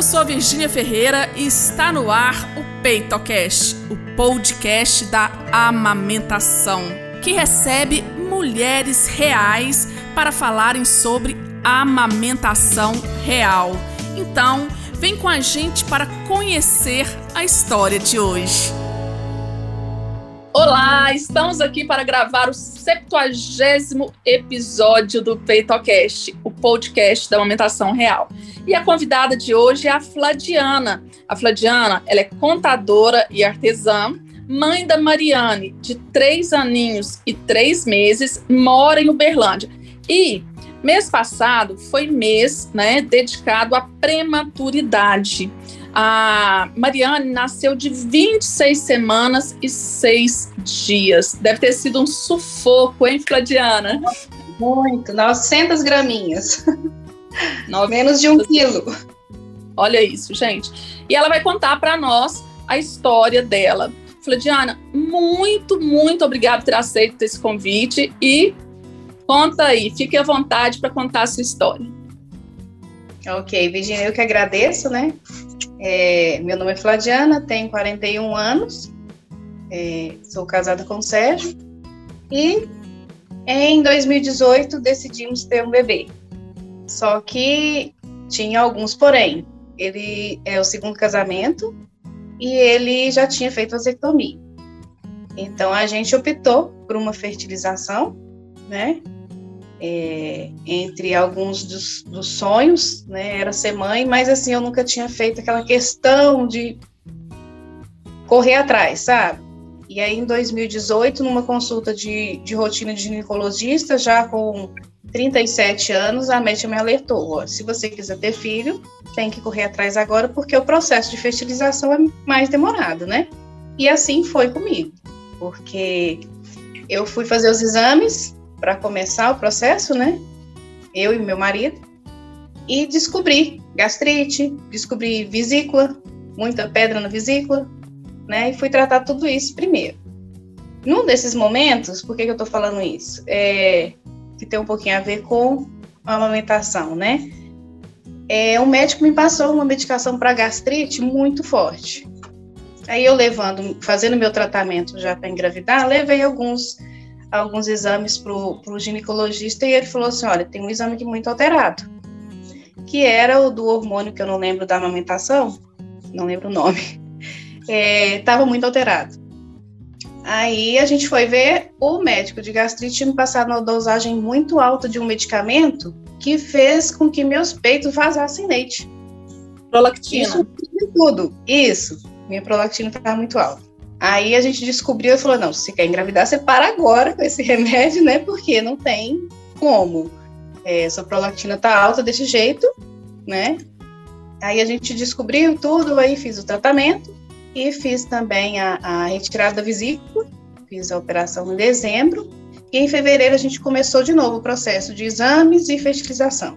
Eu sou a Virgínia Ferreira e está no ar o PeitoCast, o podcast da amamentação, que recebe mulheres reais para falarem sobre amamentação real. Então, vem com a gente para conhecer a história de hoje. Olá, estamos aqui para gravar o 70 episódio do PeitoCast, o podcast da amamentação real. E a convidada de hoje é a Fladiana. A Fladiana, ela é contadora e artesã, mãe da Mariane, de três aninhos e três meses, mora em Uberlândia. E mês passado foi mês né, dedicado à prematuridade. A Mariane nasceu de 26 semanas e 6 dias. Deve ter sido um sufoco, hein, Fladiana? Muito, 900 graminhas. Menos de um quilo. Olha isso, gente. E ela vai contar para nós a história dela. Fladiana, muito, muito obrigada por ter aceito esse convite e conta aí, fique à vontade para contar a sua história. Ok, Virginia, eu que agradeço, né? É, meu nome é Fladiana, tenho 41 anos, é, sou casada com o Sérgio e em 2018 decidimos ter um bebê. Só que tinha alguns porém. Ele é o segundo casamento e ele já tinha feito vasectomia. Então a gente optou por uma fertilização, né? É, entre alguns dos, dos, sonhos, né, era ser mãe, mas assim, eu nunca tinha feito aquela questão de correr atrás, sabe? E aí, em 2018, numa consulta de, de rotina de ginecologista, já com 37 anos, a médica me alertou: ó, se você quiser ter filho, tem que correr atrás agora, porque o processo de fertilização é mais demorado, né? E assim foi comigo, porque eu fui fazer os exames, para começar o processo, né? Eu e meu marido. E descobri gastrite, descobri vesícula, muita pedra na vesícula, né? E fui tratar tudo isso primeiro. Num desses momentos, por que, que eu tô falando isso? É, que tem um pouquinho a ver com a amamentação, né? É, um médico me passou uma medicação para gastrite muito forte. Aí eu levando, fazendo meu tratamento já para engravidar, levei alguns alguns exames para o ginecologista e ele falou assim: olha, tem um exame aqui muito alterado, que era o do hormônio que eu não lembro da amamentação, não lembro o nome, estava é, muito alterado. Aí a gente foi ver o médico de gastrite tinha me passado uma dosagem muito alta de um medicamento que fez com que meus peitos vazassem leite. Prolactina. Isso tudo. Isso. Minha prolactina estava muito alta. Aí a gente descobriu e falou: não, se quer engravidar, você para agora com esse remédio, né? Porque não tem como. É, sua prolactina tá alta desse jeito, né? Aí a gente descobriu tudo, aí fiz o tratamento e fiz também a, a retirada da vesícula, fiz a operação em dezembro, e em fevereiro a gente começou de novo o processo de exames e fertilização.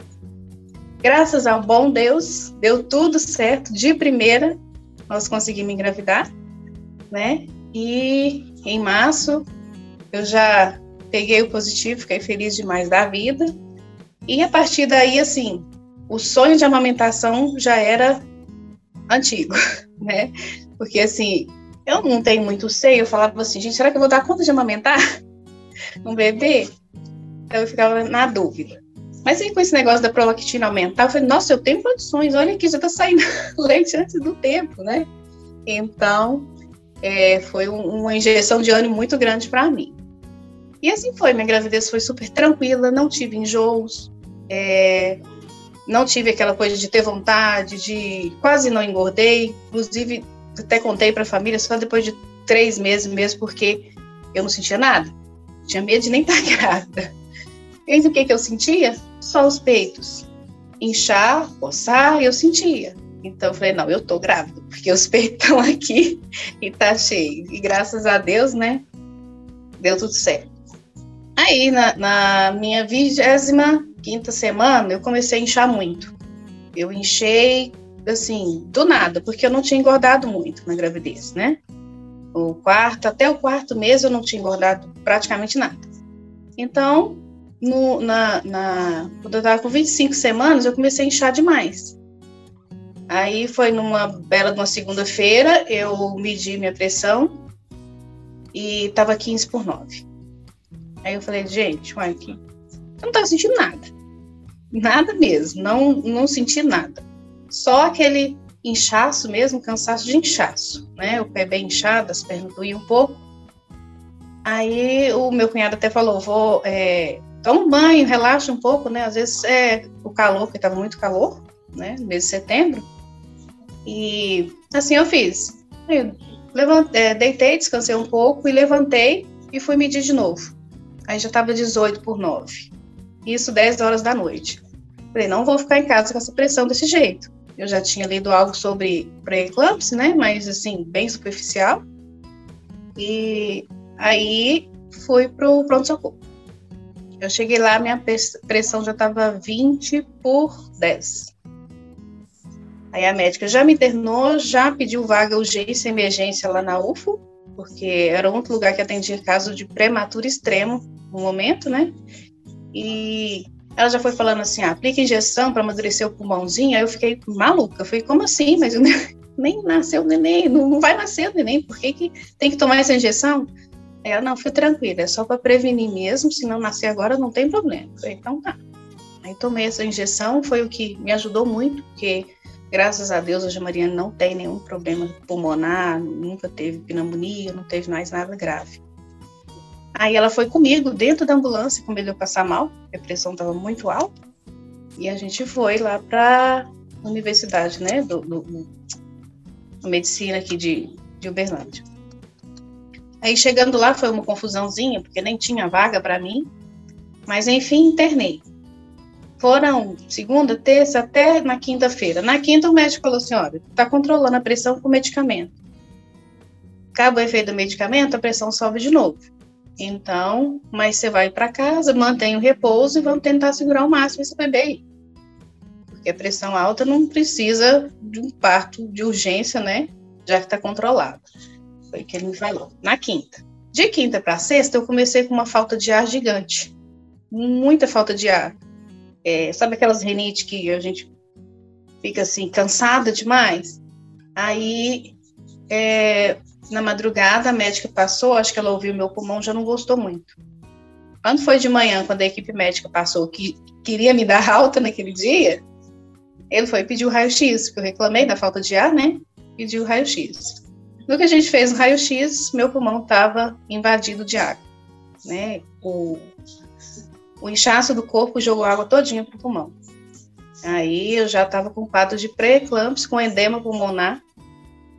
Graças ao bom Deus, deu tudo certo de primeira, nós conseguimos engravidar né? E em março eu já peguei o positivo, fiquei feliz demais da vida. E a partir daí, assim, o sonho de amamentação já era antigo, né? Porque assim, eu não tenho muito seio, eu falava assim, gente, será que eu vou dar conta de amamentar um bebê? Então eu ficava na dúvida. Mas aí com esse negócio da prolactina aumentar, eu falei, nossa, eu tenho condições, olha aqui, já tá saindo leite antes do tempo, né? Então, é, foi um, uma injeção de ânimo muito grande para mim. E assim foi, minha gravidez foi super tranquila, não tive enjoos, é, não tive aquela coisa de ter vontade, de quase não engordei, inclusive até contei para a família só depois de três meses mesmo, porque eu não sentia nada, tinha medo de nem estar grávida. E o que, que eu sentia? Só os peitos, inchar, coçar, eu sentia. Então eu falei, não, eu tô grávida, porque os peitos estão aqui e tá cheio. E graças a Deus, né, deu tudo certo. Aí, na, na minha vigésima quinta semana, eu comecei a inchar muito. Eu enchei, assim, do nada, porque eu não tinha engordado muito na gravidez, né? O quarto, até o quarto mês eu não tinha engordado praticamente nada. Então, no, na, na, quando eu estava com 25 semanas, eu comecei a inchar demais. Aí foi numa bela de uma segunda-feira, eu medi minha pressão e tava 15 por 9. Aí eu falei, gente, aqui, eu não tava sentindo nada. Nada mesmo, não, não senti nada. Só aquele inchaço mesmo, cansaço de inchaço, né? O pé bem inchado, as pernas doíam um pouco. Aí o meu cunhado até falou, vou, é, toma um banho, relaxa um pouco, né? Às vezes é o calor, porque estava muito calor, né? No mês de setembro. E assim eu fiz. Eu levantei, é, deitei, descansei um pouco e levantei e fui medir de novo. Aí já estava 18 por 9. Isso 10 horas da noite. Falei, não vou ficar em casa com essa pressão desse jeito. Eu já tinha lido algo sobre pré-eclâmpsia, né? Mas assim, bem superficial. E aí fui pro pronto-socorro. Eu cheguei lá, minha pressão já estava 20 por 10. Aí a médica já me internou, já pediu vaga urgência emergência lá na UFO, porque era outro lugar que atendia caso de prematuro extremo no momento, né? E ela já foi falando assim, ah, aplica injeção para amadurecer o pulmãozinho. Aí eu fiquei maluca. Falei, como assim? Mas nem nasceu o neném, não, vai nascer o neném, por que, que tem que tomar essa injeção? Ela, não, foi tranquila, é só para prevenir mesmo, se não nascer agora não tem problema. Falei, então tá. Aí tomei essa injeção, foi o que me ajudou muito, porque graças a Deus hoje a Mariana não tem nenhum problema pulmonar, nunca teve pneumonia, não teve mais nada grave. Aí ela foi comigo dentro da ambulância com medo de eu passar mal, a pressão estava muito alta, e a gente foi lá para a universidade, né, do, do, medicina aqui de, de Uberlândia. Aí chegando lá foi uma confusãozinha, porque nem tinha vaga para mim. Mas enfim, internei. Foram segunda, terça, até na quinta-feira. Na quinta, o médico falou assim: olha, está controlando a pressão com medicamento. Acaba o efeito do medicamento, a pressão sobe de novo. Então, mas você vai para casa, mantém o repouso e vamos tentar segurar o máximo esse bebê aí. Porque a pressão alta não precisa de um parto de urgência, né? Já que está controlado. Foi o que ele me falou. Na quinta. De quinta para sexta, eu comecei com uma falta de ar gigante. Muita falta de ar. É, sabe aquelas renites que a gente fica assim, cansada demais? Aí, é, na madrugada, a médica passou, acho que ela ouviu meu pulmão, já não gostou muito. Quando foi de manhã, quando a equipe médica passou, que queria me dar alta naquele dia, ele foi pedir o raio-x, porque eu reclamei da falta de ar, né? Pediu o raio-x. No que a gente fez o raio-x, meu pulmão estava invadido de água, né? O, o inchaço do corpo jogou água todinha pro pulmão. Aí eu já estava com quadro de pré-eclâmpsia, com edema pulmonar,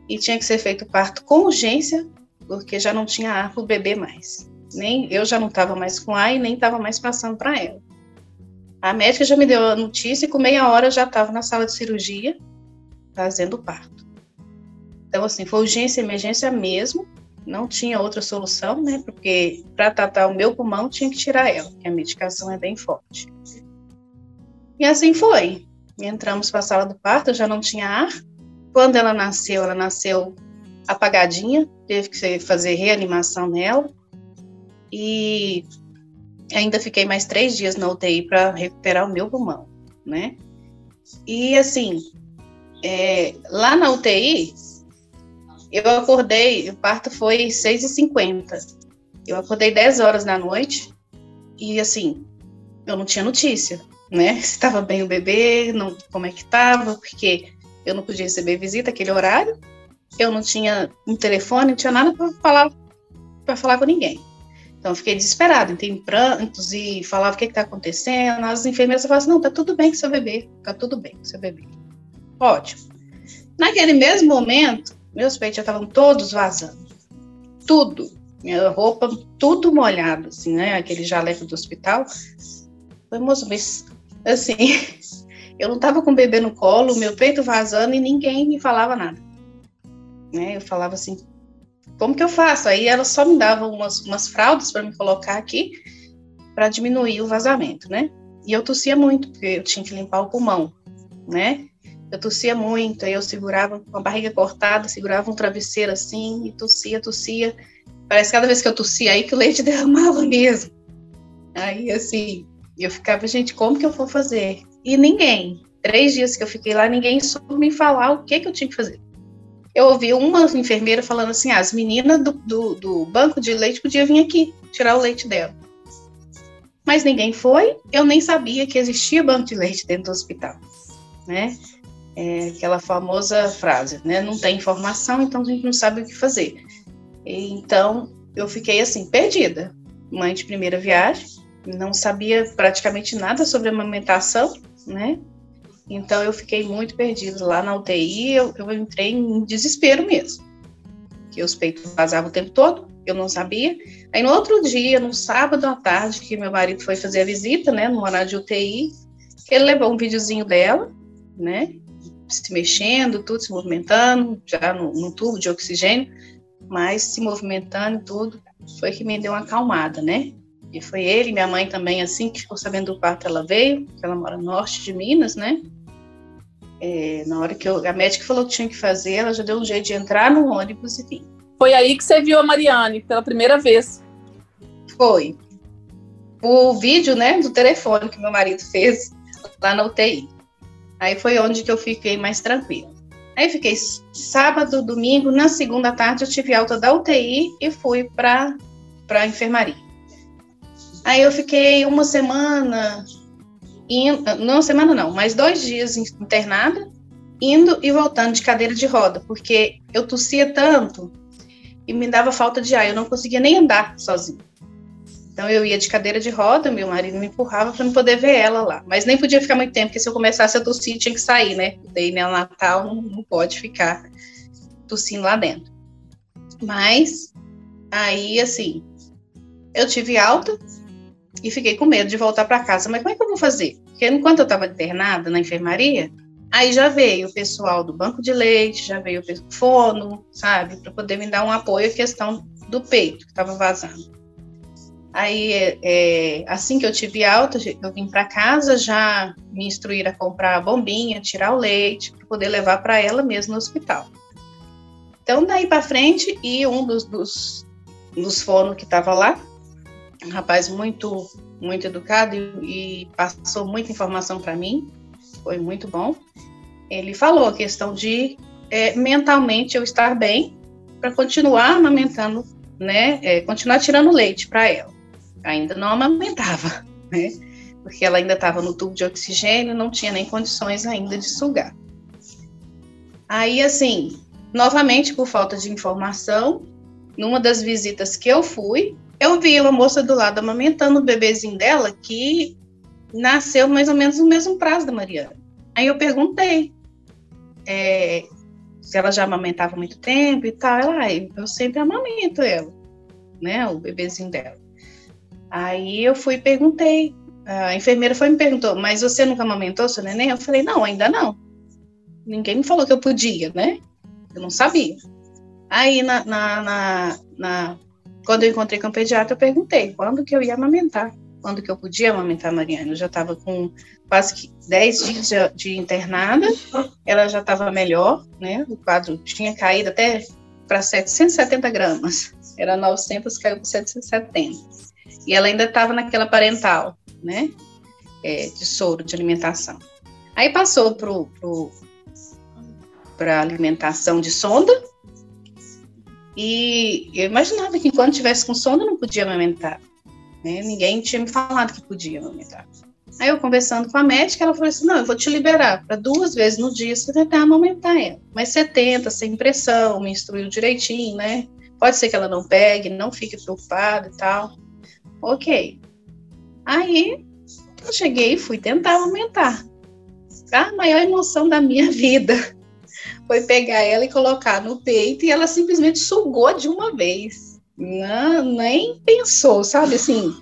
e tinha que ser feito parto com urgência, porque já não tinha ar para o bebê mais. Nem eu já não estava mais com ar e nem estava mais passando para ela. A médica já me deu a notícia e com meia hora já estava na sala de cirurgia fazendo o parto. Então, assim, foi urgência emergência mesmo, não tinha outra solução, né? Porque para tratar o meu pulmão tinha que tirar ela, porque a medicação é bem forte. E assim foi. Entramos para a sala do parto, já não tinha ar. Quando ela nasceu, ela nasceu apagadinha, teve que fazer reanimação nela. E ainda fiquei mais três dias na UTI para recuperar o meu pulmão, né? E assim, é, lá na UTI, eu acordei, o parto foi 6h50. Eu acordei 10 horas da noite e, assim, eu não tinha notícia, né? Se estava bem o bebê, não, como é que estava, porque eu não podia receber visita aquele horário, eu não tinha um telefone, não tinha nada para falar para falar com ninguém. Então eu fiquei desesperada, entrei prantos e falava o que está acontecendo. As enfermeiras falavam assim, não, tá tudo bem com seu bebê, tá tudo bem com seu bebê. Ótimo. Naquele mesmo momento, meus peitos já estavam todos vazando. Tudo. Minha roupa, tudo molhado, assim, né? Aquele jaleco do hospital. Foi, moço, mas, assim, eu não tava com o bebê no colo, meu peito vazando e ninguém me falava nada. Né? Eu falava assim, como que eu faço? Aí ela só me dava umas, umas fraldas para me colocar aqui para diminuir o vazamento, né? E eu tossia muito, porque eu tinha que limpar o pulmão, né? Eu tossia muito, aí eu segurava com a barriga cortada, segurava um travesseiro assim e tossia, tossia. Parece que cada vez que eu tossia aí que o leite derramava mesmo. Aí assim, eu ficava, gente, como que eu vou fazer? E ninguém. três dias que eu fiquei lá, ninguém soube me falar o que, que eu tinha que fazer. Eu ouvi uma enfermeira falando assim: ah, as meninas do, do, do banco de leite podiam vir aqui tirar o leite dela. Mas ninguém foi, eu nem sabia que existia banco de leite dentro do hospital, né? É aquela famosa frase, né? Não tem informação, então a gente não sabe o que fazer. Então, eu fiquei assim, perdida. Mãe de primeira viagem, não sabia praticamente nada sobre amamentação, né? Então eu fiquei muito perdida lá na UTI, eu, eu entrei em desespero mesmo. Que os peitos vazavam o tempo todo, eu não sabia. Aí no outro dia, no sábado à tarde, que meu marido foi fazer a visita, né, no horário de UTI, ele levou um videozinho dela, né, se mexendo, tudo se movimentando, já no, no tubo de oxigênio, mas se movimentando tudo, foi que me deu uma acalmada, né? E foi ele, minha mãe também, assim, que ficou sabendo do parto, ela veio, ela mora no norte de Minas, né? É, na hora que eu, a médica falou que tinha que fazer, ela já deu um jeito de entrar no ônibus e vir. Foi aí que você viu a Mariane pela primeira vez? Foi. O vídeo, né, do telefone que meu marido fez lá na UTI. Aí foi onde que eu fiquei mais tranquila. Aí fiquei sábado, domingo, na segunda tarde eu tive alta da UTI e fui para a enfermaria. Aí eu fiquei uma semana, indo, não semana não, mas dois dias internada, indo e voltando de cadeira de roda, porque eu tossia tanto e me dava falta de ar, eu não conseguia nem andar sozinha. Então eu ia de cadeira de roda, meu marido me empurrava para não poder ver ela lá. Mas nem podia ficar muito tempo, porque se eu começasse a tossir, tinha que sair, né? Daí no Natal não, não pode ficar tossindo lá dentro. Mas aí assim, eu tive alta e fiquei com medo de voltar para casa. Mas como é que eu vou fazer? Porque enquanto eu estava internada na enfermaria, aí já veio o pessoal do banco de leite, já veio o fono, sabe, para poder me dar um apoio à questão do peito que estava vazando. Aí, é, assim que eu tive alta, eu vim para casa, já me instruir a comprar a bombinha, tirar o leite, para poder levar para ela mesmo no hospital. Então, daí para frente, e um dos, dos, dos fonos que estava lá, um rapaz muito, muito educado e, e passou muita informação para mim, foi muito bom. Ele falou a questão de é, mentalmente eu estar bem para continuar amamentando, né, é, continuar tirando leite para ela ainda não amamentava, né? Porque ela ainda estava no tubo de oxigênio, não tinha nem condições ainda de sugar. Aí, assim, novamente por falta de informação, numa das visitas que eu fui, eu vi uma moça do lado amamentando o bebezinho dela que nasceu mais ou menos no mesmo prazo da Mariana. Aí eu perguntei é, se ela já amamentava muito tempo e tal. Ela, ah, eu sempre amamento ela, né, o bebezinho dela. Aí eu fui e perguntei. A enfermeira foi me perguntou, mas você nunca amamentou seu neném? Eu falei, não, ainda não. Ninguém me falou que eu podia, né? Eu não sabia. Aí, na, na, na, na quando eu encontrei com o pediatra, eu perguntei quando que eu ia amamentar, quando que eu podia amamentar a Mariana. Eu já estava com quase 10 dias de, de internada, ela já estava melhor, né? O quadro tinha caído até para 770 gramas, era 900, caiu para 770. E ela ainda estava naquela parental, né? É, de soro, de alimentação. Aí passou para alimentação de sonda. E eu imaginava que enquanto tivesse com sonda não podia amamentar. Né? Ninguém tinha me falado que podia amamentar. Aí eu conversando com a médica, ela falou assim: não, eu vou te liberar para duas vezes no dia você tentar amamentar ela. Mas você tenta, sem pressão, me instruiu direitinho, né? Pode ser que ela não pegue, não fique preocupada e tal. Ok. Aí eu cheguei e fui tentar aumentar. A maior emoção da minha vida foi pegar ela e colocar no peito e ela simplesmente sugou de uma vez. Não, nem pensou, sabe assim.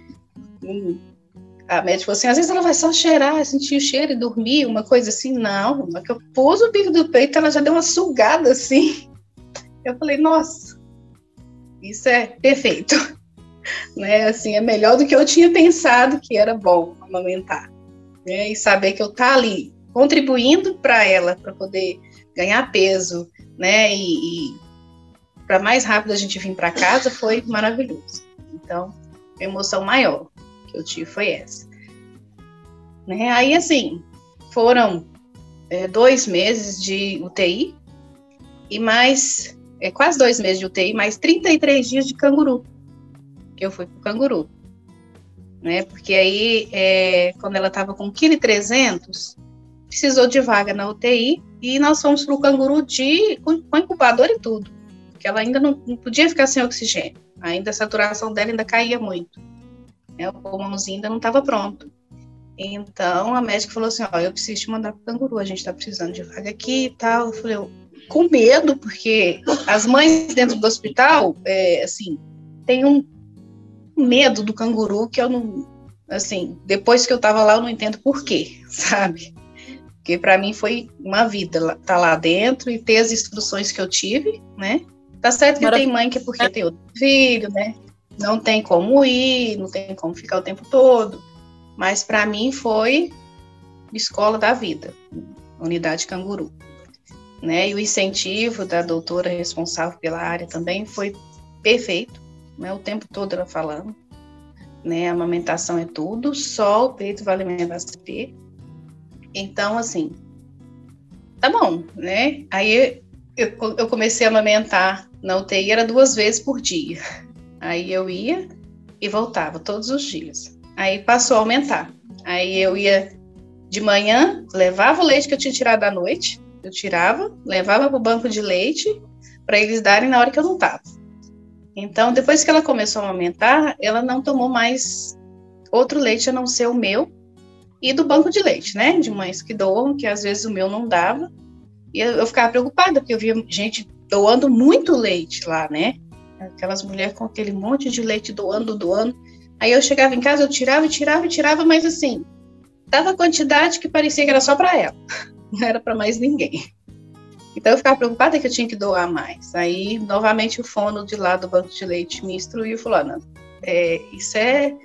A médica falou assim: às vezes ela vai só cheirar, sentir o cheiro e dormir, uma coisa assim. Não, mas que eu pus o bico do peito, ela já deu uma sugada assim. Eu falei: nossa, isso é perfeito né? Assim, é melhor do que eu tinha pensado que era bom amamentar, né? E saber que eu tá ali contribuindo para ela para poder ganhar peso, né? E, e para mais rápido a gente vir para casa foi maravilhoso. Então, a emoção maior que eu tive foi essa. Né? Aí assim, foram é, dois meses de UTI e mais é, quase dois meses de UTI, mais 33 dias de canguru, eu fui para o canguru. Né? Porque aí, é, quando ela estava com 1,3 kg, precisou de vaga na UTI e nós fomos para o canguru de, com, com incubador e tudo, porque ela ainda não, não, podia ficar sem oxigênio, ainda a saturação dela ainda caía muito, né? o pulmãozinho ainda não estava pronto. Então a médica falou assim: Ó, eu preciso te mandar para o canguru, a gente está precisando de vaga aqui e tal. Eu falei, com medo, porque as mães dentro do hospital, é, assim, tem um medo do canguru que eu não, assim, depois que eu estava lá eu não entendo por quê, sabe? Porque para mim foi uma vida estar tá lá dentro e ter as instruções que eu tive, né? Tá certo que tem mãe que é porque tem outro filho, né? Não tem como ir, não tem como ficar o tempo todo. Mas para mim foi escola da vida, unidade canguru né? E o incentivo da doutora responsável pela área também foi perfeito, né? O tempo todo ela falando, né? A amamentação é tudo, só o peito vai alimentar CP. Então, assim, tá bom, né? Aí eu, eu comecei a amamentar na UTI, era duas vezes por dia. Aí eu ia e voltava todos os dias. Aí passou a aumentar. Aí eu ia de manhã, levava o leite que eu tinha tirado da noite, eu tirava, levava para o banco de leite para eles darem na hora que eu não estava. Então, depois que ela começou a aumentar, ela não tomou mais outro leite a não ser o meu e do banco de leite, né? De mães que doam, que às vezes o meu não dava. E eu, eu ficava preocupada, porque eu via gente doando muito leite lá, né? Aquelas mulheres com aquele monte de leite doando, doando. Aí eu chegava em casa, eu tirava, tirava, tirava, mas assim, dava quantidade que parecia que era só para ela não era para mais ninguém. Então eu ficava preocupada que eu tinha que doar mais. Aí, novamente, o fono de lá do banco de leite me instruiu falou: não, é, isso é,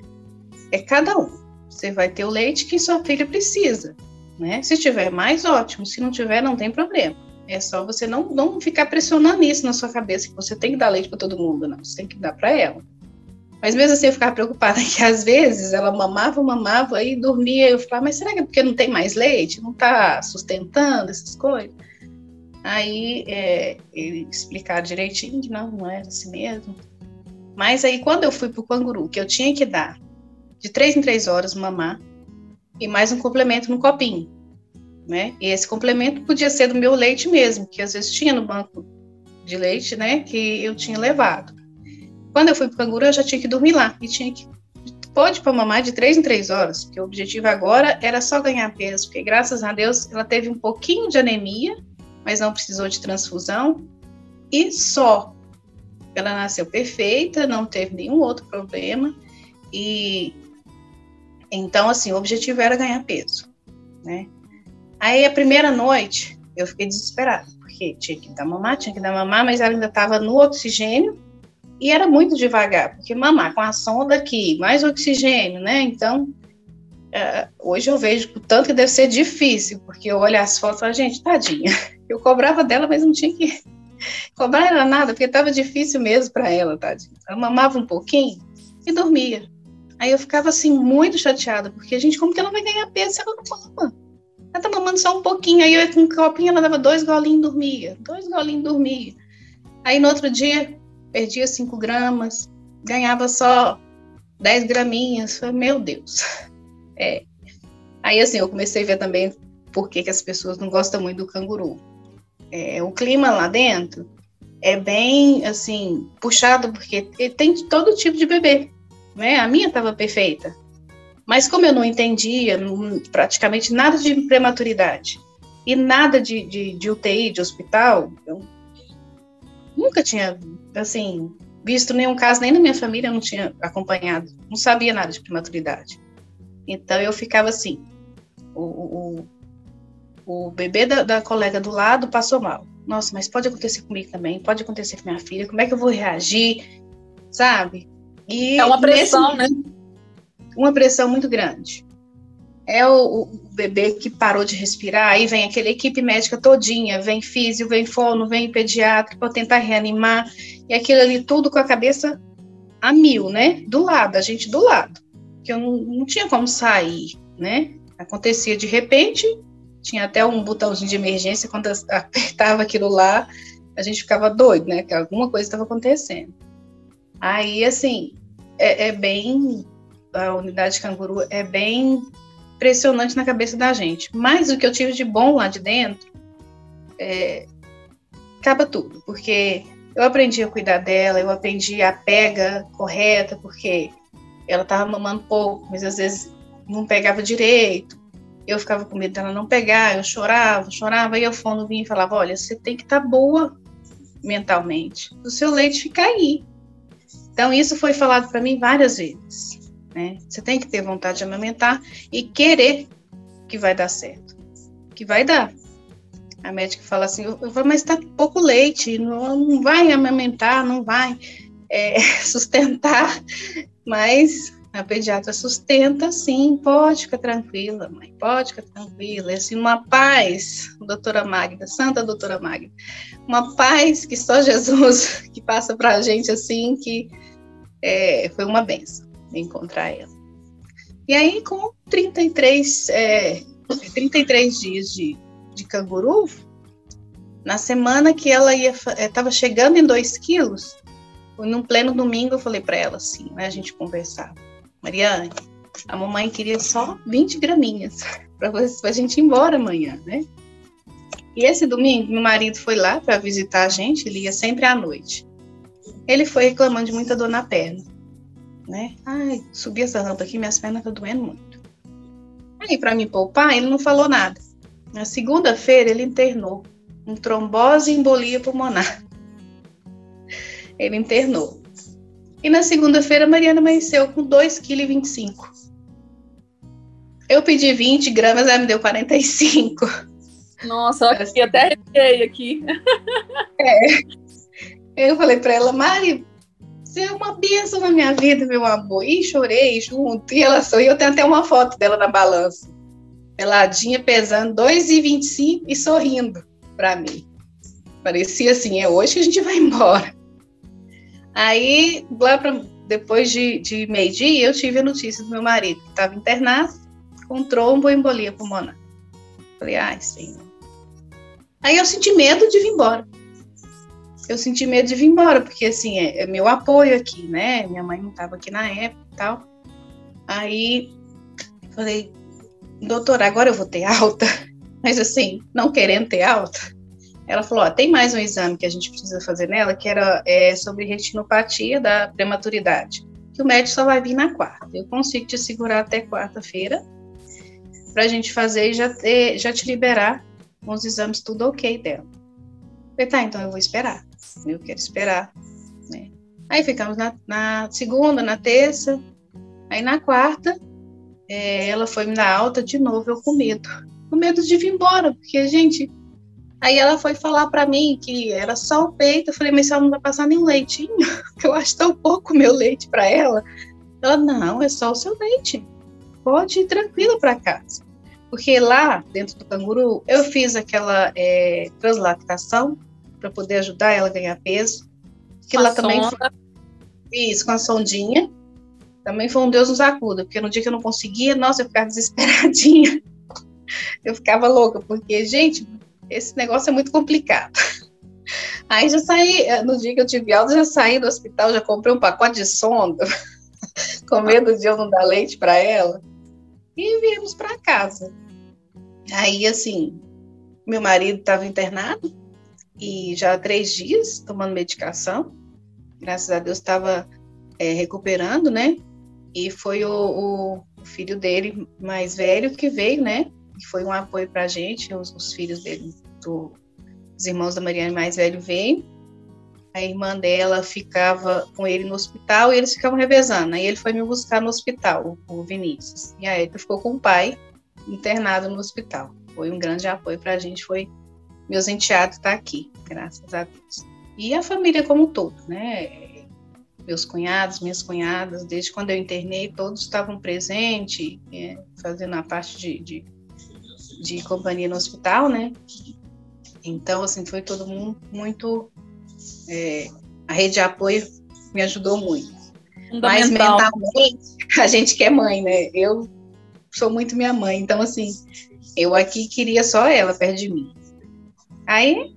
é cada um. Você vai ter o leite que sua filha precisa. Né? Se tiver mais, ótimo. Se não tiver, não tem problema. É só você não, não ficar pressionando isso na sua cabeça, que você tem que dar leite para todo mundo, não. Você tem que dar para ela. Mas mesmo assim eu ficava preocupada que às vezes ela mamava, mamava e dormia. Eu falava, mas será que é porque não tem mais leite? Não está sustentando essas coisas? Aí é, ele explicar direitinho que não, não era assim mesmo. Mas aí quando eu fui para o canguru, que eu tinha que dar de três em três horas mamar e mais um complemento no copinho, né? E esse complemento podia ser do meu leite mesmo, que às vezes tinha no banco de leite, né? Que eu tinha levado. Quando eu fui para o canguru, eu já tinha que dormir lá. E tinha que. Pode para mamar de três em três horas, porque o objetivo agora era só ganhar peso, porque graças a Deus ela teve um pouquinho de anemia, mas não precisou de transfusão, e só. Ela nasceu perfeita, não teve nenhum outro problema, e então, assim, o objetivo era ganhar peso, né? Aí, a primeira noite, eu fiquei desesperada, porque tinha que dar mamar, tinha que dar mamar, mas ela ainda estava no oxigênio, e era muito devagar, porque mamar com a sonda aqui, mais oxigênio, né? Então, é, hoje eu vejo o tanto que deve ser difícil, porque eu olho as fotos e falo, gente, tadinha. Eu cobrava dela, mas não tinha que cobrar era nada, porque estava difícil mesmo para ela, tadinha. Ela mamava um pouquinho e dormia. Aí eu ficava assim, muito chateada, porque, gente, como que ela vai ganhar peso se ela não mama? Ela tá mamando só um pouquinho, aí eu com um copinho ela dava dois golinhos e dormia, dois golinhos e dormia. Aí no outro dia perdia 5 gramas, ganhava só 10 graminhas. Falei, meu Deus. É. Aí, assim, eu comecei a ver também por que, que as pessoas não gostam muito do canguru. É, o clima lá dentro é bem, assim, puxado, porque tem todo tipo de bebê. Né? A minha estava perfeita. Mas como eu não entendia praticamente nada de prematuridade e nada de, de, de UTI, de hospital, eu nunca tinha, assim, visto nenhum caso, nem na minha família eu não tinha acompanhado, não sabia nada de prematuridade. Então eu ficava assim, o, o, o bebê da, da, colega do lado passou mal. Nossa, mas pode acontecer comigo também, pode acontecer com minha filha, como é que eu vou reagir, sabe? E é uma pressão, nesse, né? Uma pressão muito grande é o, o, bebê que parou de respirar, aí vem aquela equipe médica todinha, vem físio, vem fono, vem pediatra para tentar reanimar, e aquilo ali tudo com a cabeça a mil, né? Do lado, a gente do lado, que eu não, não tinha como sair, né? Acontecia de repente, tinha até um botãozinho de emergência, quando apertava aquilo lá, a gente ficava doido, né? Que alguma coisa estava acontecendo. Aí, assim, é, é, bem. A unidade de canguru é bem impressionante na cabeça da gente. Mas o que eu tive de bom lá de dentro, é, acaba tudo, porque eu aprendi a cuidar dela, eu aprendi a pega correta, porque ela estava mamando pouco, mas às vezes não pegava direito. Eu ficava com medo dela não pegar, eu chorava, chorava, e o fono vinha e falava: Olha, você tem que estar tá boa mentalmente, o seu leite fica aí. Então, isso foi falado para mim várias vezes. Né? Você tem que ter vontade de amamentar e querer que vai dar certo. Que vai dar. A médica fala assim, eu, falo, mas está pouco leite, não, não, vai amamentar, não vai é, sustentar. Mas a pediatra sustenta, sim, pode ficar tranquila, mãe, pode ficar tranquila. É assim, uma paz, doutora Magda, santa doutora Magda, uma paz que só Jesus que passa para a gente assim, que é, foi uma benção encontrar ela. E aí, com 33, é, 33 dias de, de canguru, na semana que ela ia estava é, chegando em 2 quilos, num pleno domingo eu falei para ela assim, né, a gente conversar, Mariane, a mamãe queria só 20 graminhas para a gente ir embora amanhã, né? E esse domingo, meu marido foi lá para visitar a gente, ele ia sempre à noite. Ele foi reclamando de muita dor na perna né? Ai, subi essa rampa aqui, minhas pernas estão doendo muito. Aí, para me poupar, ele não falou nada. Na segunda-feira, ele internou um trombose e embolia pulmonar. Ele internou. E na segunda-feira, Mariana amanheceu com 2,25 kg. Eu pedi 20 gramas, ela me deu 45. Nossa, aqui, até arrepiei aqui. É. Eu falei para ela, Mari, você é uma bênção na minha vida, meu amor. E chorei junto. E ela sorriu. Eu tenho até uma foto dela na balança. Peladinha, pesando 2,25 e sorrindo para mim. Parecia assim, é hoje que a gente vai embora. Aí, lá pra, depois de, de meio-dia, eu tive a notícia do meu marido, que estava internado com tromboembolia pulmonar. Falei, ai, senhor. Aí eu senti medo de vir embora eu senti medo de vir embora, porque assim, é, é meu apoio aqui, né? Minha mãe não estava aqui na época e tal. Aí falei, doutora, agora eu vou ter alta, mas assim, não querendo ter alta. Ela falou, ó, tem mais um exame que a gente precisa fazer nela, que era é, sobre retinopatia da prematuridade, que o médico só vai vir na quarta. Eu consigo te segurar até quarta-feira para a gente fazer e já, ter, já te liberar com os exames tudo ok dela. Falei, tá, então eu vou esperar eu quero esperar. Né? Aí ficamos na, na, segunda, na terça, aí na quarta, é, ela foi me alta de novo, eu com medo. Com medo de vir embora, porque, gente, aí ela foi falar para mim que era só o peito, eu falei, mas ela não vai passar nenhum leitinho, que eu acho tão pouco meu leite para ela. Ela, não, é só o seu leite, pode ir tranquila para casa. Porque lá, dentro do canguru, eu fiz aquela é, translactação, para poder ajudar ela a ganhar peso. Que lá também isso, com a sondinha. Também foi um Deus nos acuda, porque no dia que eu não conseguia, nossa, eu ficava desesperadinha. Eu ficava louca, porque, gente, esse negócio é muito complicado. Aí já saí, eh, no dia que eu tive alta, já saí do hospital, já comprei um pacote de sonda, com medo de eu não dar leite para ela. E viemos para casa. Aí, assim, meu marido estava internado, e já há três dias tomando medicação. Graças a Deus estava é, recuperando, né? E foi o, o, filho dele mais velho que veio, né? E foi um apoio para a gente, os, os, filhos dele, do, os irmãos da Mariana mais velho veio. A irmã dela ficava com ele no hospital e eles ficavam revezando. Aí ele foi me buscar no hospital, o Vinícius. E aí ele ficou com o pai internado no hospital. Foi um grande apoio para a gente, foi meus enteados estão tá aqui, graças a Deus. E a família como um todo, né? Meus cunhados, minhas cunhadas, desde quando eu internei, todos estavam presentes, é, fazendo a parte de, de, de, companhia no hospital, né? Então, assim, foi todo mundo muito. É, a rede de apoio me ajudou muito. Mas mentalmente, a gente que é mãe, né? Eu sou muito minha mãe, então, assim, Eu aqui queria só ela perto de mim. Aí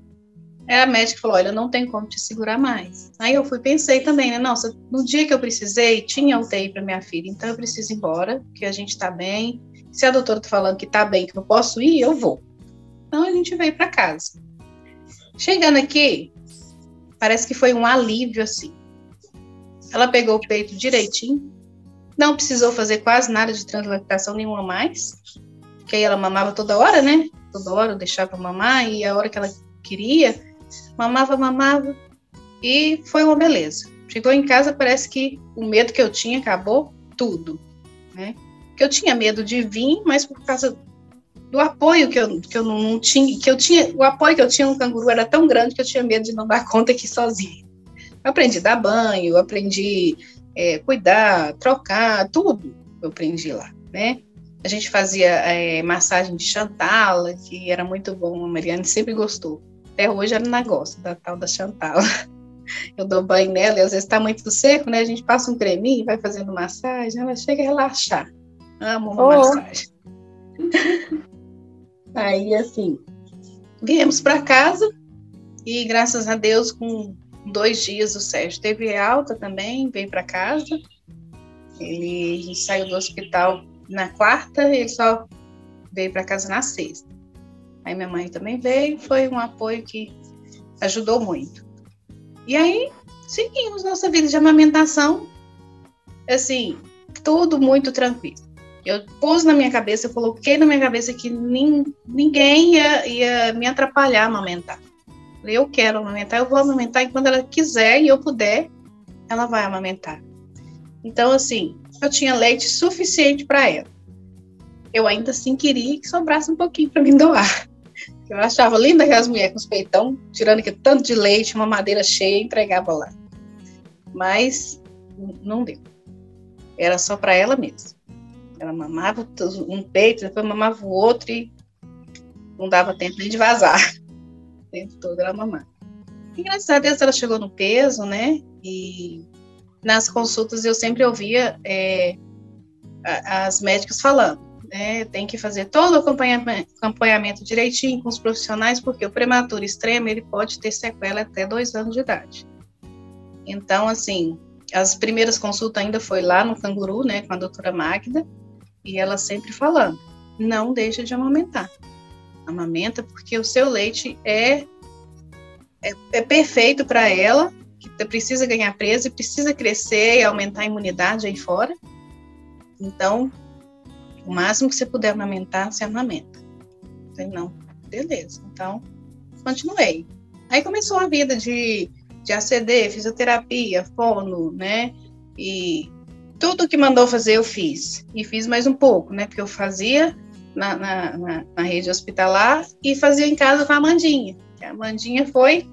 a médica falou: Olha, não tem como te segurar mais. Aí eu fui pensei também, né? Nossa, no dia que eu precisei, tinha UTI para minha filha, então eu preciso ir embora, que a gente tá bem. Se a doutora tá falando que tá bem, que eu posso ir, eu vou. Então a gente veio para casa. Chegando aqui, parece que foi um alívio assim. Ela pegou o peito direitinho, não precisou fazer quase nada de translactação nenhuma mais, porque aí ela mamava toda hora, né? Toda hora eu deixava mamar e a hora que ela queria, mamava, mamava e foi uma beleza. Chegou em casa, parece que o medo que eu tinha acabou tudo, né? Que eu tinha medo de vir, mas por causa do apoio que eu, que eu não tinha, que eu tinha, o apoio que eu tinha no canguru era tão grande que eu tinha medo de não dar conta aqui sozinha. Eu aprendi a dar banho, aprendi é, cuidar, trocar, tudo eu aprendi lá, né? A gente fazia é, massagem de chantala, que era muito bom, a Mariane sempre gostou. Até hoje ela não gosta da tal da chantala. Eu dou banho nela e às vezes está muito seco, né? A gente passa um creminho, vai fazendo massagem, ela chega a relaxar. Amo uma oh. massagem. Aí, assim, viemos para casa e graças a Deus, com dois dias o Sérgio teve alta também, veio para casa. Ele saiu do hospital na quarta, ele só veio para casa na sexta. Aí minha mãe também veio, foi um apoio que ajudou muito. E aí seguimos nossa vida de amamentação, assim, tudo muito tranquilo. Eu pus na minha cabeça, eu coloquei na minha cabeça que nin, ninguém ia, ia me atrapalhar a amamentar. Eu quero amamentar, eu vou amamentar e quando ela quiser e eu puder, ela vai amamentar. Então, assim, eu tinha leite suficiente para ela. Eu ainda assim queria que sobrasse um pouquinho para me doar. Eu achava linda aquelas mulheres com os peitão, tirando aquele tanto de leite, uma madeira cheia e entregava lá. Mas não deu. Era só para ela mesma. Ela mamava um peito, depois mamava o outro e não dava tempo nem de vazar. O tempo todo ela mamava. E graças a Deus ela chegou no peso, né? E nas consultas eu sempre ouvia é, as médicas falando, né? Tem que fazer todo o acompanhamento, acompanhamento direitinho com os profissionais, porque o prematuro extremo ele pode ter sequela até dois anos de idade. Então, assim, as primeiras consultas ainda foi lá no Canguru, né, com a doutora Magda, e ela sempre falando, não deixa de amamentar. Amamenta porque o seu leite é, é, é perfeito para ela, que precisa ganhar peso precisa crescer e aumentar a imunidade aí fora. Então, o máximo que você puder amamentar, você amamenta. Falei, não, beleza. Então, continuei. Aí começou a vida de, de ACD, fisioterapia, fono, né? E tudo que mandou fazer eu fiz. E fiz mais um pouco, né? Porque eu fazia na, na, na, na rede hospitalar e fazia em casa com a Amandinha. A Amandinha foi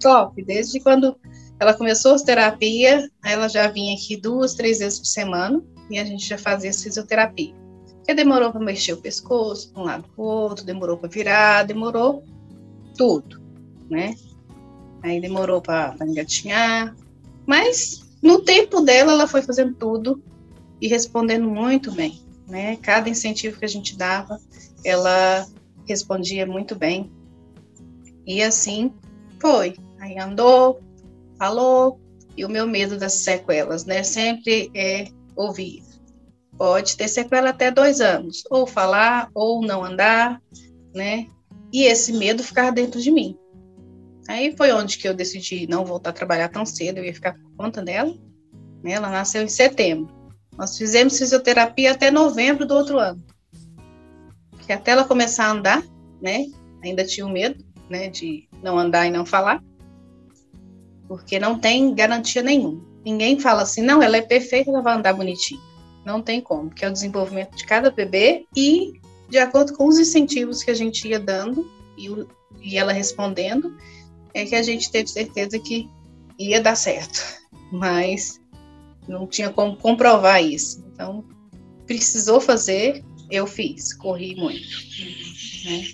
top. Desde quando ela começou a terapia, ela já vinha aqui duas, três vezes por semana e a gente já fazia fisioterapia. Porque demorou para mexer o pescoço um lado para o outro, demorou para virar, demorou tudo, né? Aí demorou para engatinhar, mas no tempo dela, ela foi fazendo tudo e respondendo muito bem, né? Cada incentivo que a gente dava, ela respondia muito bem. E assim foi. Aí andou, falou, e o meu medo das sequelas, né? Sempre é ouvir. Pode ter sequela até dois anos, ou falar, ou não andar, né? E esse medo ficar dentro de mim. Aí foi onde que eu decidi não voltar a trabalhar tão cedo, eu ia ficar por conta dela. Né? Ela nasceu em setembro. Nós fizemos fisioterapia até novembro do outro ano. Que até ela começar a andar, né? Ainda tinha o medo, né, de não andar e não falar. Porque não tem garantia nenhuma. Ninguém fala assim, não, ela é perfeita, ela vai andar bonitinho. Não tem como, porque é o desenvolvimento de cada bebê e de acordo com os incentivos que a gente ia dando e, e ela respondendo, é que a gente teve certeza que ia dar certo. Mas não tinha como comprovar isso. Então, precisou fazer, eu fiz, corri muito. Né?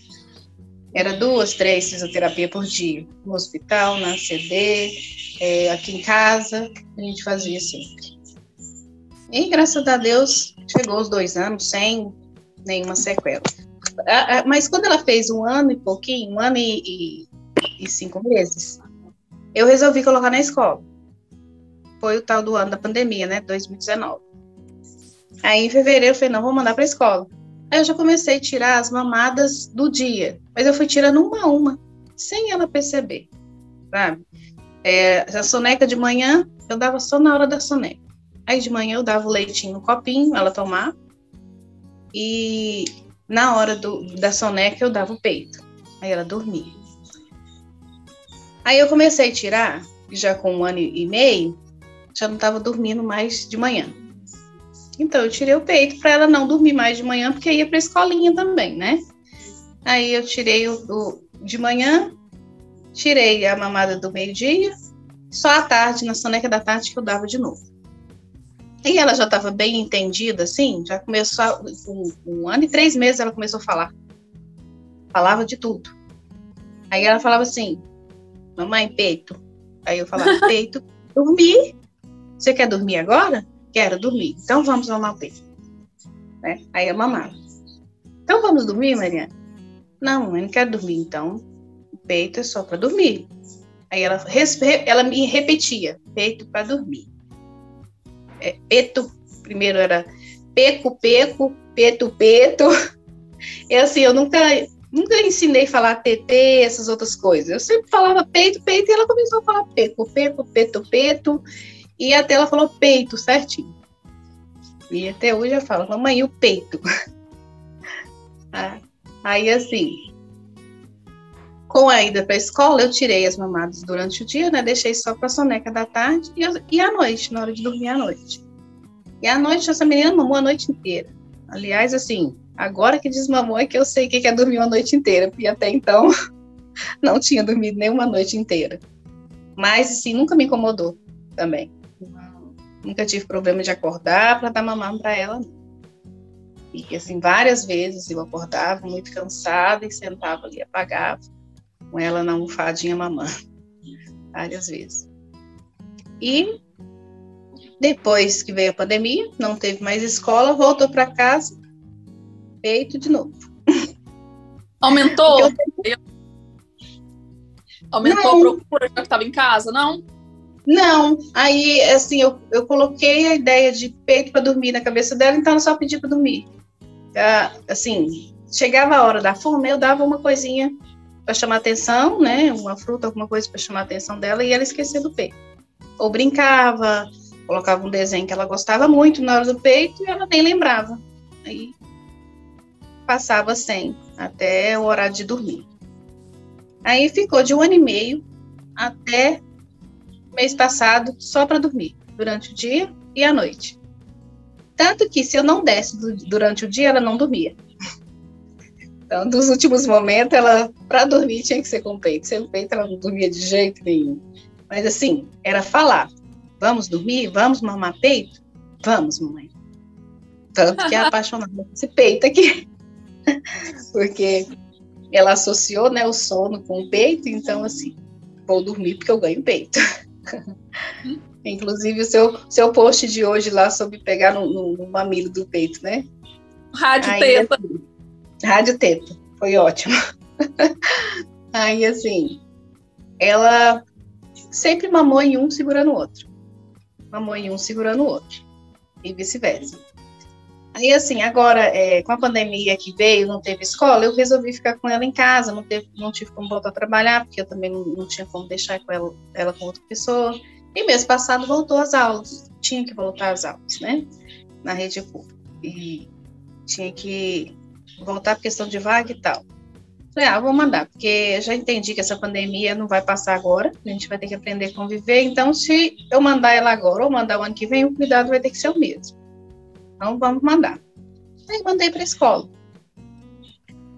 Era duas, três fisioterapia por dia, no hospital, na CD, é, aqui em casa, a gente fazia sempre. E graças a Deus chegou os dois anos sem nenhuma sequela. Mas quando ela fez um ano e pouquinho, um ano e, e, e cinco meses, eu resolvi colocar na escola. Foi o tal do ano da pandemia, né? 2019. Aí em fevereiro eu falei, não, vou mandar para escola. Aí eu já comecei a tirar as mamadas do dia, mas eu fui tirando uma a uma, sem ela perceber, sabe? É, a soneca de manhã, eu dava só na hora da soneca. Aí de manhã eu dava o leitinho no copinho, ela tomar. E na hora do, da soneca eu dava o peito. Aí ela dormia. Aí eu comecei a tirar, já com um ano e meio, já não estava dormindo mais de manhã. Então eu tirei o peito para ela não dormir mais de manhã, porque ia para a escolinha também, né? Aí eu tirei o, o, de manhã, tirei a mamada do meio-dia, só à tarde, na soneca da tarde, que eu dava de novo. E ela já estava bem entendida, assim, já começou, um, um ano e três meses ela começou a falar. Falava de tudo. Aí ela falava assim, mamãe, peito. Aí eu falava, peito, dormir. Você quer dormir agora? Quero dormir. Então vamos mamar o peito. Né? Aí eu mamava. Então vamos dormir, Mariana? Não, eu não quero dormir. Então, o peito é só para dormir. Aí ela, ela me repetia, peito para dormir. É, peto, primeiro era peco, peco, peto, peto. E assim, eu nunca, nunca ensinei a falar PT, essas outras coisas. Eu sempre falava peito, peito, e ela começou a falar peco, peco, peto, peto. E até ela falou peito certinho. E até hoje eu falo, mamãe, o peito? Ah, aí assim, com a ida para a escola, eu tirei as mamadas durante o dia, né? Deixei só para a soneca da tarde e, e à noite, na hora de dormir à noite. E à noite, essa menina mamou a noite inteira. Aliás, assim, agora que desmamou é que eu sei o que é dormir uma noite inteira, porque até então não tinha dormido nenhuma noite inteira. Mas, assim, nunca me incomodou também. Nunca tive problema de acordar para dar mamar para ela. E, assim, várias vezes eu acordava muito cansada e sentava ali, apagava com ela na almofadinha mamãe, várias vezes. E depois que veio a pandemia, não teve mais escola, voltou para casa, feito de novo. Aumentou? Eu... Aumentou não. a procura que estava em casa, não? Não, aí assim, eu, eu coloquei a ideia de peito para dormir na cabeça dela, então ela só pedia para dormir. Ah, assim, chegava a hora da fome, eu dava uma coisinha para chamar atenção, né? Uma fruta, alguma coisa para chamar a atenção dela e ela esquecia do peito. Ou brincava, colocava um desenho que ela gostava muito na hora do peito e ela nem lembrava. Aí passava sem até o horário de dormir. Aí ficou de um ano e meio até mês passado só para dormir, durante o dia e à noite. Tanto que se eu não desse durante o dia, ela não dormia. Então, dos últimos momentos, ela, para dormir, tinha que ser com peito. Sem peito, ela não dormia de jeito nenhum. Mas, assim, era falar: vamos dormir? Vamos mamar peito? Vamos, mamãe. Tanto que é apaixonada por esse peito aqui. porque ela associou né, o sono com o peito, então, assim, vou dormir porque eu ganho peito. Inclusive, o seu, seu post de hoje lá sobre pegar no, no, no mamilo do peito, né? Rádio Aí, Teta. Assim, Rádio Teta, foi ótimo. Aí, assim, ela sempre mamou em um segurando o outro. Mamou em um segurando o outro. E vice-versa. Aí, assim, agora, é, com a pandemia que veio, não teve escola, eu resolvi ficar com ela em casa, não, teve, não tive como voltar a trabalhar, porque eu também não, não tinha como deixar com ela, ela com outra pessoa. E mês passado voltou às aulas. Tinha que voltar às aulas, né? Na rede pública. E tinha que voltar por questão de vaga e tal. Falei, ah, vou mandar, porque já entendi que essa pandemia não vai passar agora, a gente vai ter que aprender a conviver, então se eu mandar ela agora ou mandar o ano que vem, o cuidado vai ter que ser o mesmo. Então vamos mandar. Aí mandei para a escola.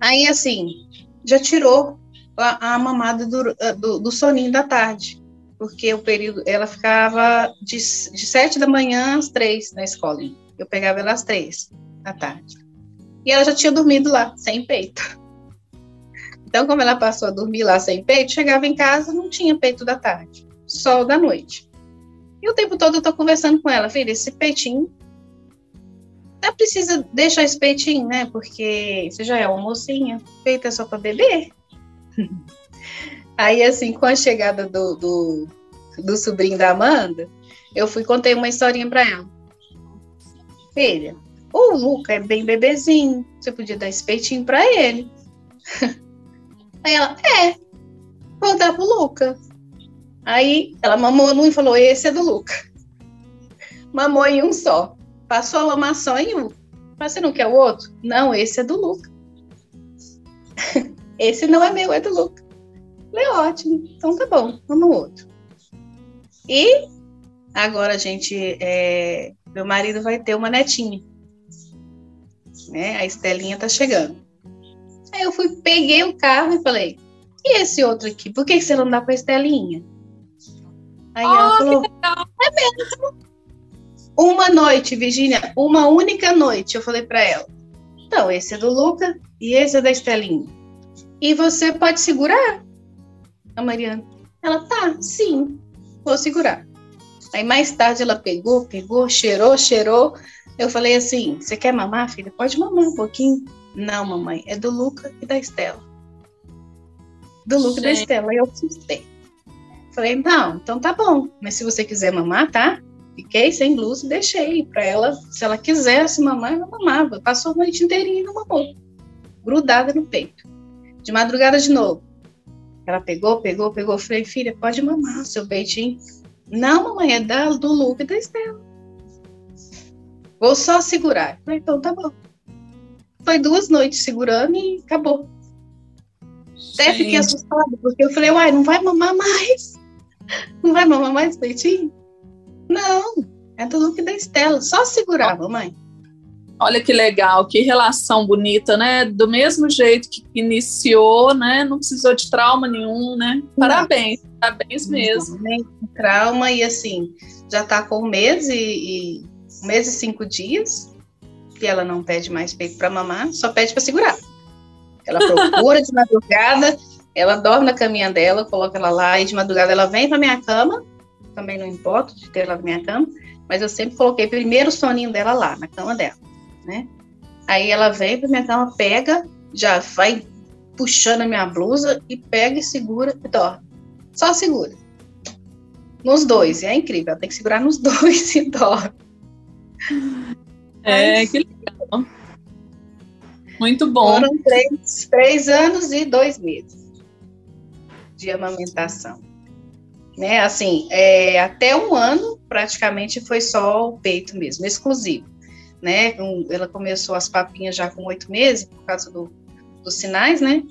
Aí assim, já tirou a, a mamada do, do, do, soninho da tarde, porque o período, ela ficava de, de sete da manhã às três na escola. Eu pegava ela às três da tarde. E ela já tinha dormido lá, sem peito. Então, como ela passou a dormir lá sem peito, chegava em casa, não tinha peito da tarde, só da noite. E o tempo todo eu tô conversando com ela, filha, esse peitinho Não precisa deixar esse peitinho, né? Porque você já é uma mocinha, peito é só para beber. Aí, assim, com a chegada do, do, do sobrinho da Amanda, eu fui contei uma historinha para ela. Filha, o Luca é bem bebezinho, você podia dar esse peitinho para ele. Aí ela, é, vou dar pro Luca. Aí ela mamou num e falou: esse é do Luca. Mamou em um só. Passou a mamação em um. Mas você não quer o outro? Não, esse é do Luca. esse não é meu, é do Luca. Falei, ótimo, então tá bom, vamos no outro. E agora, gente, é, meu marido vai ter uma netinha. Né? A Estelinha tá chegando. Aí eu fui, peguei o carro e falei, e esse outro aqui, por que você não dá pra Estelinha? Aí oh, ela falou: É mesmo. Uma noite, Virginia, uma única noite, eu falei para ela. Então, esse é do Luca e esse é da Estelinha. E você pode segurar? A Mariana. Ela, tá, sim, vou segurar. Aí mais tarde ela pegou, pegou, cheirou, cheirou. Eu falei assim: você quer mamar, filha? Pode mamar um pouquinho. Não, mamãe, é do Luca e da Estela. Do Luca Gente. e da Estela. Aí eu assustei. Falei, não, então tá bom. Mas se você quiser mamar, tá? Fiquei sem blusa e deixei para ela. Se ela quisesse mamar, ela mamava. Passou a noite inteirinha e não mamou. Grudada no peito. De madrugada de novo. Ela pegou, pegou, pegou. Falei, filha, pode mamar seu peitinho. Não, mamãe, é da, do Luke e da Estela. Vou só segurar. Falei, então tá bom. Foi duas noites segurando e acabou. Até fiquei assustada, porque eu falei, uai, não vai mamar mais. Não vai mamar mais peitinho? Não, é do look da Estela. Só segurar, mamãe. Olha que legal, que relação bonita, né? Do mesmo jeito que iniciou, né? Não precisou de trauma nenhum, né? Parabéns, não. parabéns mesmo. Trauma e assim, já tá com um mês e, e um mês e cinco dias que ela não pede mais peito para mamar, só pede para segurar. Ela procura de madrugada ela dorme na caminha dela, coloca ela lá e de madrugada ela vem para minha cama. Também não importa de ter ela na minha cama, mas eu sempre coloquei primeiro o soninho dela lá, na cama dela, né? Aí ela vem para minha cama, pega, já vai puxando a minha blusa e pega e segura e dorme. Só segura. Nos dois, é incrível, ela tem que segurar nos dois e dorme. É, Mas, que legal. Muito bom. Foram três, três anos e dois meses de amamentação. Né, assim, é, até um ano praticamente foi só o peito mesmo, exclusivo. Né? Ela começou as papinhas já com oito meses, por causa do, dos sinais, né?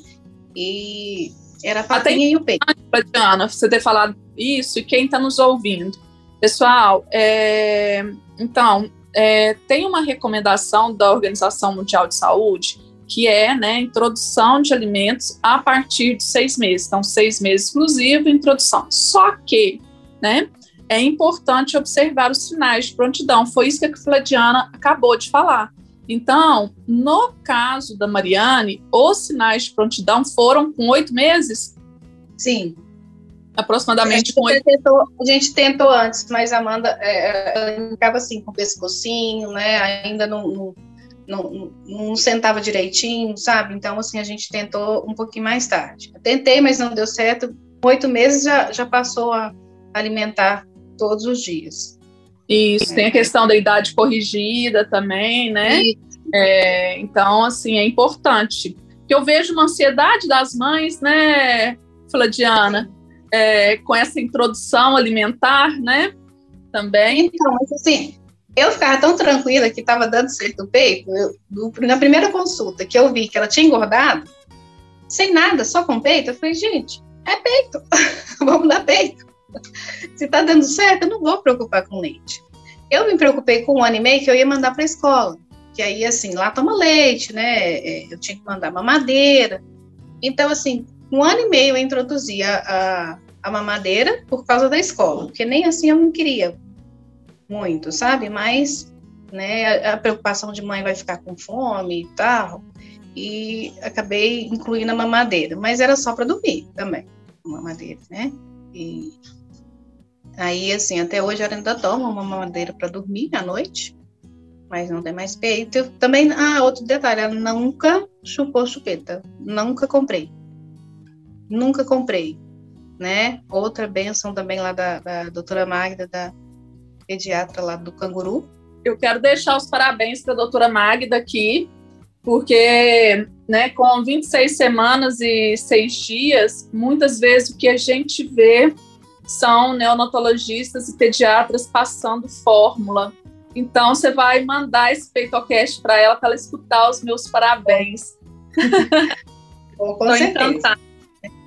E era a papinha até e o peito. Diana, você ter falado isso e quem está nos ouvindo. Pessoal, é, então, é, tem uma recomendação da Organização Mundial de Saúde que é né, introdução de alimentos a partir de seis meses. Então, seis meses exclusivo, introdução. Só que, né, é importante observar os sinais de prontidão. Foi isso que a Fladiana acabou de falar. Então, no caso da Mariane, os sinais de prontidão foram com oito meses? Sim. Aproximadamente com oito A gente tentou antes, mas a Amanda é, ela ficava assim, com o pescocinho, né? Ainda não, não não, não sentava direitinho, sabe? Então, assim, a gente tentou um pouquinho mais tarde. Eu tentei, mas não deu certo. Oito meses já, já passou a alimentar todos os dias. Isso, é. tem a questão da idade corrigida também, né? É, então, assim, é importante. Que eu vejo uma ansiedade das mães, né, Fladiana, é, com essa introdução alimentar, né? Também. Então, mas assim, eu ficava tão tranquila que estava dando certo o peito. Eu, na primeira consulta que eu vi que ela tinha engordado, sem nada, só com peito, eu falei, gente, é peito, vamos dar peito. Se está dando certo, eu não vou preocupar com leite. Eu me preocupei com um ano e meio que eu ia mandar para a escola, que aí, assim, lá toma leite, né? É, eu tinha que mandar mamadeira. Então, assim, um ano e meio eu introduzi a, a, a mamadeira por causa da escola, porque nem assim eu não queria muito, sabe? Mas né, a preocupação de mãe vai ficar com fome e tal. E acabei incluindo a mamadeira, mas era só para dormir também, mamadeira, né? E aí, assim, até hoje ela ainda toma uma mamadeira para dormir à noite. mas não tem mais peito. Também, ah, outro detalhe, ela nunca chupou chupeta. Nunca comprei. Nunca comprei, né? Outra benção também lá da, da doutora Magda, da pediatra lá do Canguru. Eu quero deixar os parabéns para a doutora Magda aqui, porque né, com 26 semanas e 6 dias, muitas vezes o que a gente vê são neonatologistas e pediatras passando fórmula. Então, você vai mandar esse peitocast para ela, para ela escutar os meus parabéns. Estou encantada.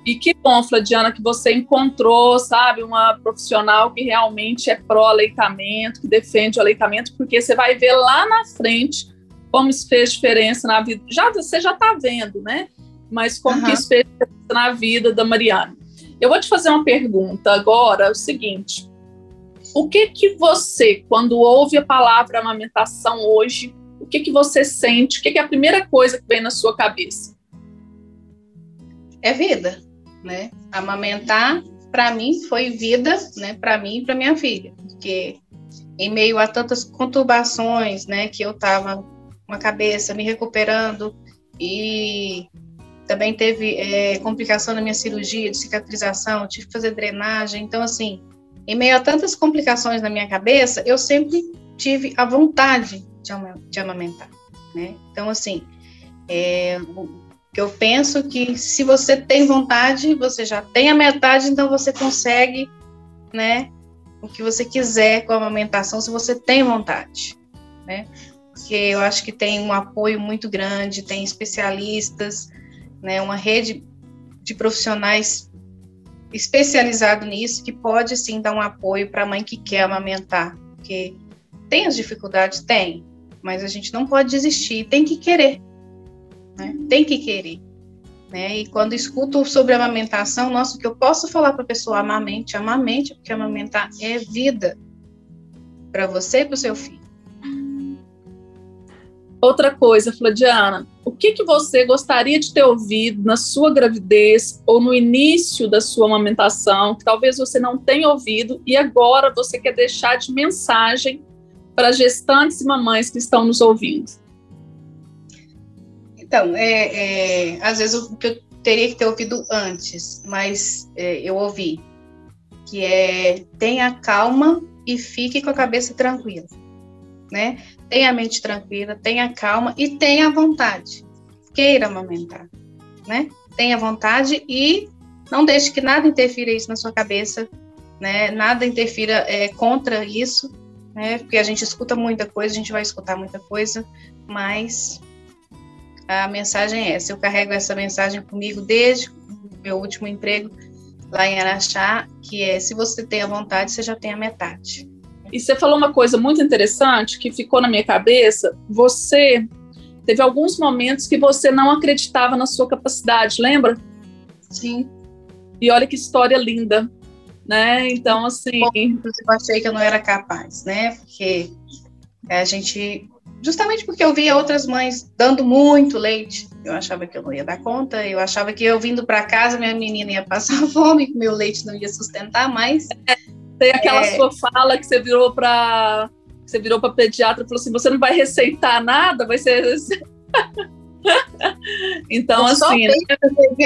E que bom, Fladiana, que você encontrou, sabe, uma profissional que realmente é pró-aleitamento, que defende o aleitamento, porque você vai ver lá na frente como isso fez diferença na vida. Já você já está vendo, né? Mas como uhum. que isso fez diferença na vida da Mariana. Eu vou te fazer uma pergunta agora, é o seguinte: o que que você, quando ouve a palavra amamentação hoje, o que que você sente? O que que é a primeira coisa que vem na sua cabeça? É vida, né? Amamentar para mim foi vida, né? Para mim e para minha filha, porque em meio a tantas conturbações, né, que eu tava com a cabeça me recuperando e também teve é, complicação na minha cirurgia de cicatrização, tive que fazer drenagem. Então, assim, em meio a tantas complicações na minha cabeça, eu sempre tive a vontade de, de amamentar, né? Então, assim, é, eu penso que se você tem vontade, você já tem a metade, então você consegue, né, o que você quiser com a amamentação, se você tem vontade, né? Porque eu acho que tem um apoio muito grande, tem especialistas, né, uma rede de profissionais especializado nisso que pode sim dar um apoio para a mãe que quer amamentar, porque tem as dificuldades, tem, mas a gente não pode desistir, tem que querer, né? Tem que querer. Né? E quando escuto sobre amamentação, nossa, o que eu posso falar para a pessoa amamente, amamente, porque amamentar é vida para você e para o seu filho. Outra coisa, Fladiana, o que, que você gostaria de ter ouvido na sua gravidez ou no início da sua amamentação, que talvez você não tenha ouvido e agora você quer deixar de mensagem para gestantes e mamães que estão nos ouvindo? Então, é, é, às vezes que eu teria que ter ouvido antes, mas é, eu ouvi, que é tenha calma e fique com a cabeça tranquila, né? tenha a mente tranquila, tenha calma e tenha vontade. Queira amamentar, né? Tenha vontade e não deixe que nada interfira isso na sua cabeça, né? Nada interfira é, contra isso, né? Porque a gente escuta muita coisa, a gente vai escutar muita coisa, mas a mensagem é essa. Eu carrego essa mensagem comigo desde o meu último emprego lá em Araxá, que é se você tem a vontade, você já tem a metade. E você falou uma coisa muito interessante que ficou na minha cabeça. Você teve alguns momentos que você não acreditava na sua capacidade, lembra? Sim. E olha que história linda, né? Então, assim. Eu achei que eu não era capaz, né? Porque a gente. Justamente porque eu via outras mães dando muito leite, eu achava que eu não ia dar conta, eu achava que eu vindo para casa, minha menina ia passar fome, que meu leite não ia sustentar mais. É tem aquela é. sua fala que você virou para você virou para pediatra e falou assim: você não vai receitar nada, vai ser. então, eu assim, né?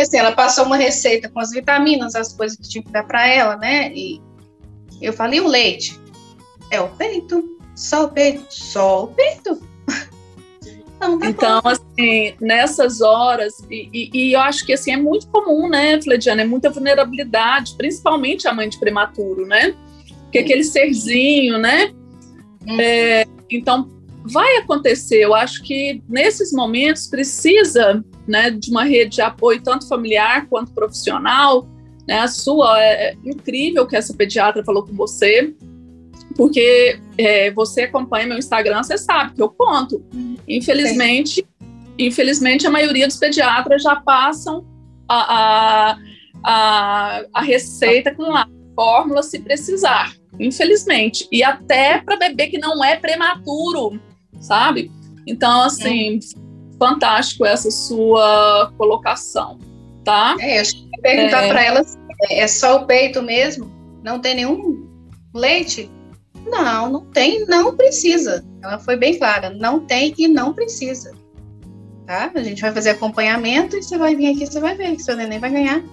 assim. Ela passou uma receita com as vitaminas, as coisas que tinha que dar para ela, né? E eu falei: o leite? É o peito. Só o peito? Só o peito. Não, tá então, assim, nessas horas, e, e, e, eu acho que assim, é muito comum, né, Flediana? É muita vulnerabilidade, principalmente a mãe de prematuro, né? Que é aquele serzinho, né? Uhum. É, então, vai acontecer. Eu acho que nesses momentos precisa né, de uma rede de apoio, tanto familiar quanto profissional. Né? A sua é, é incrível que essa pediatra falou com você porque é, você acompanha meu Instagram, você sabe que eu conto. Infelizmente, Sim. infelizmente a maioria dos pediatras já passam a, a, a, a receita com a fórmula se precisar, infelizmente. E até para bebê que não é prematuro, sabe? Então, assim, fantástico essa sua colocação, tá? É, eu perguntar é... para elas, é só o peito mesmo? Não tem nenhum leite? Não, não tem, não precisa. Ela foi bem clara, não tem e não precisa. Tá? A gente vai fazer acompanhamento e você vai vir aqui, você vai ver que seu neném vai ganhar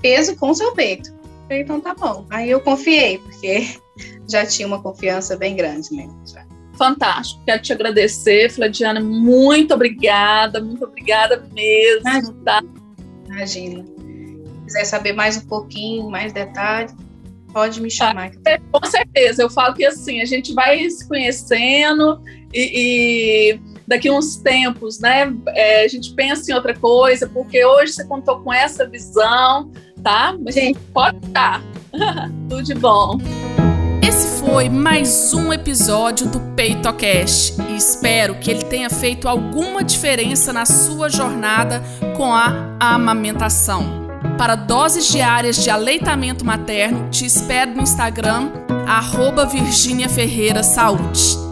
peso com seu peito. Então tá bom. Aí eu confiei, porque já tinha uma confiança bem grande mesmo. Já. Fantástico. Quero te agradecer, Fladiana. Muito obrigada, muito obrigada mesmo. Imagina. Tá? Imagina. Se quiser saber mais um pouquinho, mais detalhes, pode me chamar. Tá. Com certeza. Eu falo que assim, a gente vai se conhecendo e, e daqui uns tempos, né? É, a gente pensa em outra coisa, porque hoje você contou com essa visão, tá? Mas Sim. pode estar. Tudo de bom. Esse foi mais um episódio do PeitoCast e espero que ele tenha feito alguma diferença na sua jornada com a amamentação. Para doses diárias de aleitamento materno, te espero no Instagram, arroba Virginia Ferreira Saúde.